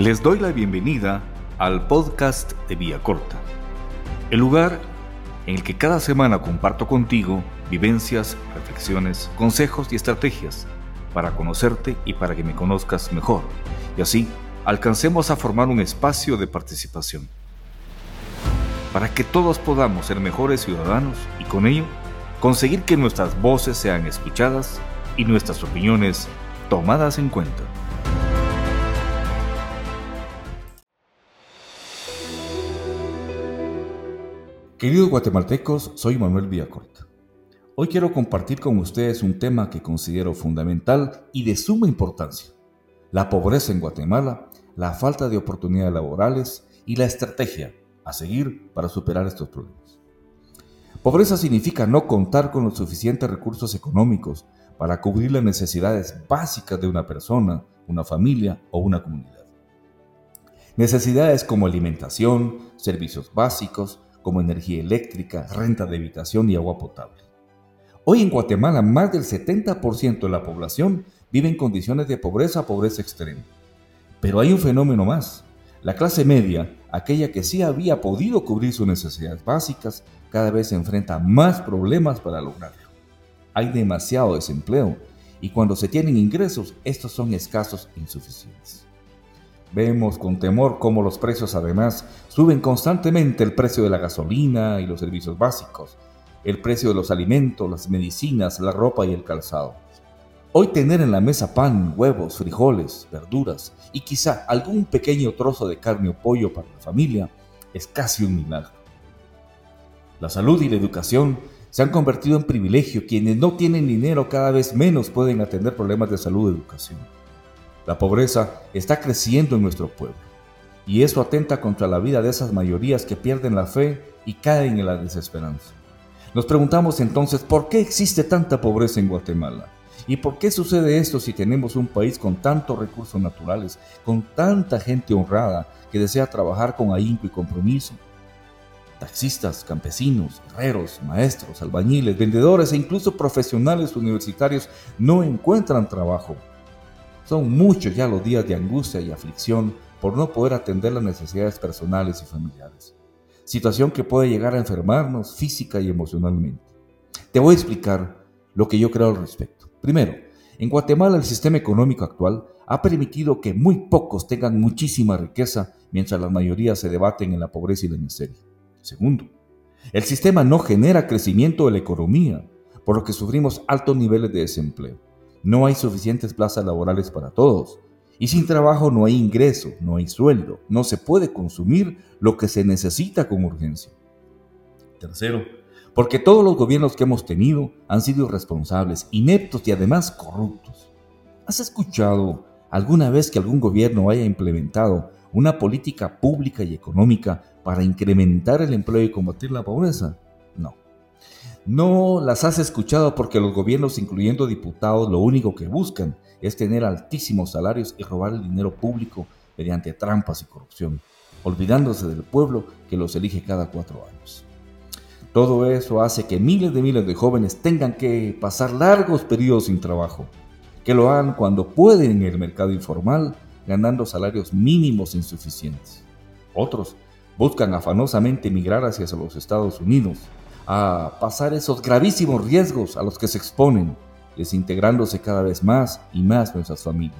Les doy la bienvenida al podcast de Vía Corta, el lugar en el que cada semana comparto contigo vivencias, reflexiones, consejos y estrategias para conocerte y para que me conozcas mejor, y así alcancemos a formar un espacio de participación, para que todos podamos ser mejores ciudadanos y con ello conseguir que nuestras voces sean escuchadas y nuestras opiniones tomadas en cuenta. Queridos guatemaltecos, soy Manuel Villacorta. Hoy quiero compartir con ustedes un tema que considero fundamental y de suma importancia. La pobreza en Guatemala, la falta de oportunidades laborales y la estrategia a seguir para superar estos problemas. Pobreza significa no contar con los suficientes recursos económicos para cubrir las necesidades básicas de una persona, una familia o una comunidad. Necesidades como alimentación, servicios básicos, como energía eléctrica, renta de habitación y agua potable. Hoy en Guatemala más del 70% de la población vive en condiciones de pobreza, pobreza extrema. Pero hay un fenómeno más. La clase media, aquella que sí había podido cubrir sus necesidades básicas, cada vez se enfrenta más problemas para lograrlo. Hay demasiado desempleo y cuando se tienen ingresos, estos son escasos e insuficientes. Vemos con temor cómo los precios además suben constantemente el precio de la gasolina y los servicios básicos, el precio de los alimentos, las medicinas, la ropa y el calzado. Hoy tener en la mesa pan, huevos, frijoles, verduras y quizá algún pequeño trozo de carne o pollo para la familia es casi un milagro. La salud y la educación se han convertido en privilegio. Quienes no tienen dinero cada vez menos pueden atender problemas de salud y educación. La pobreza está creciendo en nuestro pueblo y eso atenta contra la vida de esas mayorías que pierden la fe y caen en la desesperanza. Nos preguntamos entonces por qué existe tanta pobreza en Guatemala y por qué sucede esto si tenemos un país con tantos recursos naturales, con tanta gente honrada que desea trabajar con ahínco y compromiso. Taxistas, campesinos, herreros, maestros, albañiles, vendedores e incluso profesionales universitarios no encuentran trabajo son muchos ya los días de angustia y aflicción por no poder atender las necesidades personales y familiares. Situación que puede llegar a enfermarnos física y emocionalmente. Te voy a explicar lo que yo creo al respecto. Primero, en Guatemala el sistema económico actual ha permitido que muy pocos tengan muchísima riqueza mientras la mayoría se debaten en la pobreza y la miseria. Segundo, el sistema no genera crecimiento de la economía, por lo que sufrimos altos niveles de desempleo. No hay suficientes plazas laborales para todos. Y sin trabajo no hay ingreso, no hay sueldo, no se puede consumir lo que se necesita con urgencia. Tercero, porque todos los gobiernos que hemos tenido han sido irresponsables, ineptos y además corruptos. ¿Has escuchado alguna vez que algún gobierno haya implementado una política pública y económica para incrementar el empleo y combatir la pobreza? No. Las has escuchado porque los gobiernos, incluyendo diputados, lo único que buscan es tener altísimos salarios y robar el dinero público mediante trampas y corrupción, olvidándose del pueblo que los elige cada cuatro años. Todo eso hace que miles de miles de jóvenes tengan que pasar largos periodos sin trabajo, que lo hagan cuando pueden en el mercado informal, ganando salarios mínimos insuficientes. Otros buscan afanosamente emigrar hacia los Estados Unidos, a pasar esos gravísimos riesgos a los que se exponen, desintegrándose cada vez más y más nuestras familias.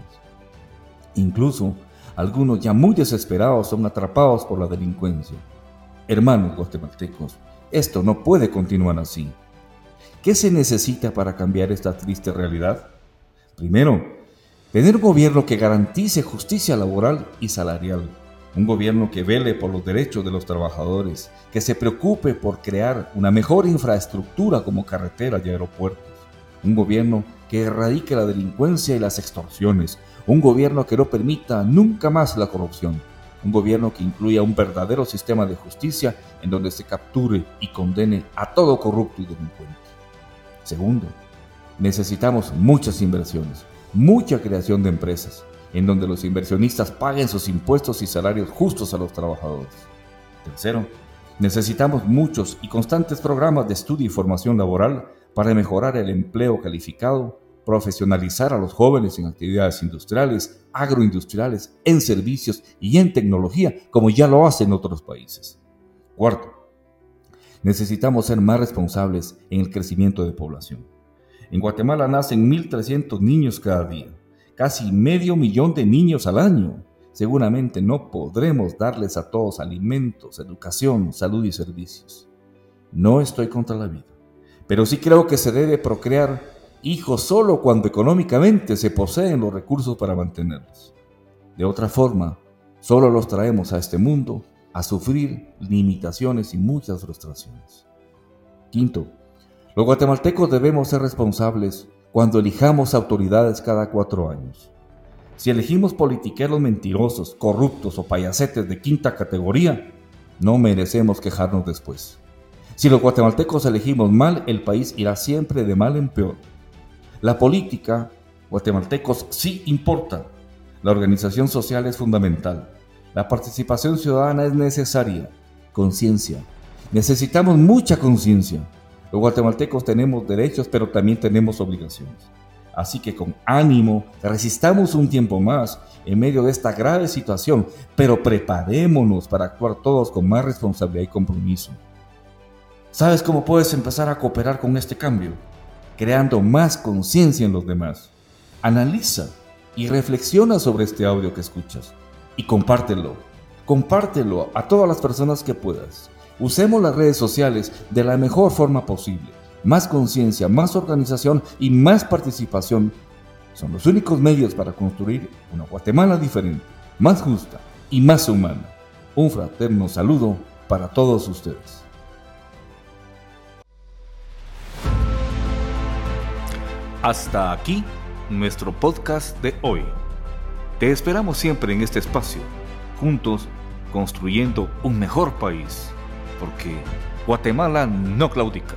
Incluso algunos ya muy desesperados son atrapados por la delincuencia. Hermanos guatemaltecos, esto no puede continuar así. ¿Qué se necesita para cambiar esta triste realidad? Primero, tener un gobierno que garantice justicia laboral y salarial un gobierno que vele por los derechos de los trabajadores, que se preocupe por crear una mejor infraestructura como carreteras y aeropuertos, un gobierno que erradique la delincuencia y las extorsiones, un gobierno que no permita nunca más la corrupción, un gobierno que incluya un verdadero sistema de justicia en donde se capture y condene a todo corrupto y delincuente. Segundo, necesitamos muchas inversiones, mucha creación de empresas, en donde los inversionistas paguen sus impuestos y salarios justos a los trabajadores. Tercero, necesitamos muchos y constantes programas de estudio y formación laboral para mejorar el empleo calificado, profesionalizar a los jóvenes en actividades industriales, agroindustriales, en servicios y en tecnología, como ya lo hacen otros países. Cuarto, necesitamos ser más responsables en el crecimiento de población. En Guatemala nacen 1.300 niños cada día, casi medio millón de niños al año. Seguramente no podremos darles a todos alimentos, educación, salud y servicios. No estoy contra la vida, pero sí creo que se debe procrear hijos solo cuando económicamente se poseen los recursos para mantenerlos. De otra forma, solo los traemos a este mundo a sufrir limitaciones y muchas frustraciones. Quinto, los guatemaltecos debemos ser responsables cuando elijamos autoridades cada cuatro años. Si elegimos politiqueros mentirosos, corruptos o payasetes de quinta categoría, no merecemos quejarnos después. Si los guatemaltecos elegimos mal, el país irá siempre de mal en peor. La política, guatemaltecos, sí importa. La organización social es fundamental. La participación ciudadana es necesaria. Conciencia. Necesitamos mucha conciencia. Los guatemaltecos tenemos derechos, pero también tenemos obligaciones. Así que con ánimo, resistamos un tiempo más en medio de esta grave situación, pero preparémonos para actuar todos con más responsabilidad y compromiso. ¿Sabes cómo puedes empezar a cooperar con este cambio? creando más conciencia en los demás. Analiza y reflexiona sobre este audio que escuchas y compártelo. Compártelo a todas las personas que puedas. Usemos las redes sociales de la mejor forma posible. Más conciencia, más organización y más participación son los únicos medios para construir una Guatemala diferente, más justa y más humana. Un fraterno saludo para todos ustedes. Hasta aquí nuestro podcast de hoy. Te esperamos siempre en este espacio, juntos construyendo un mejor país, porque Guatemala no claudica.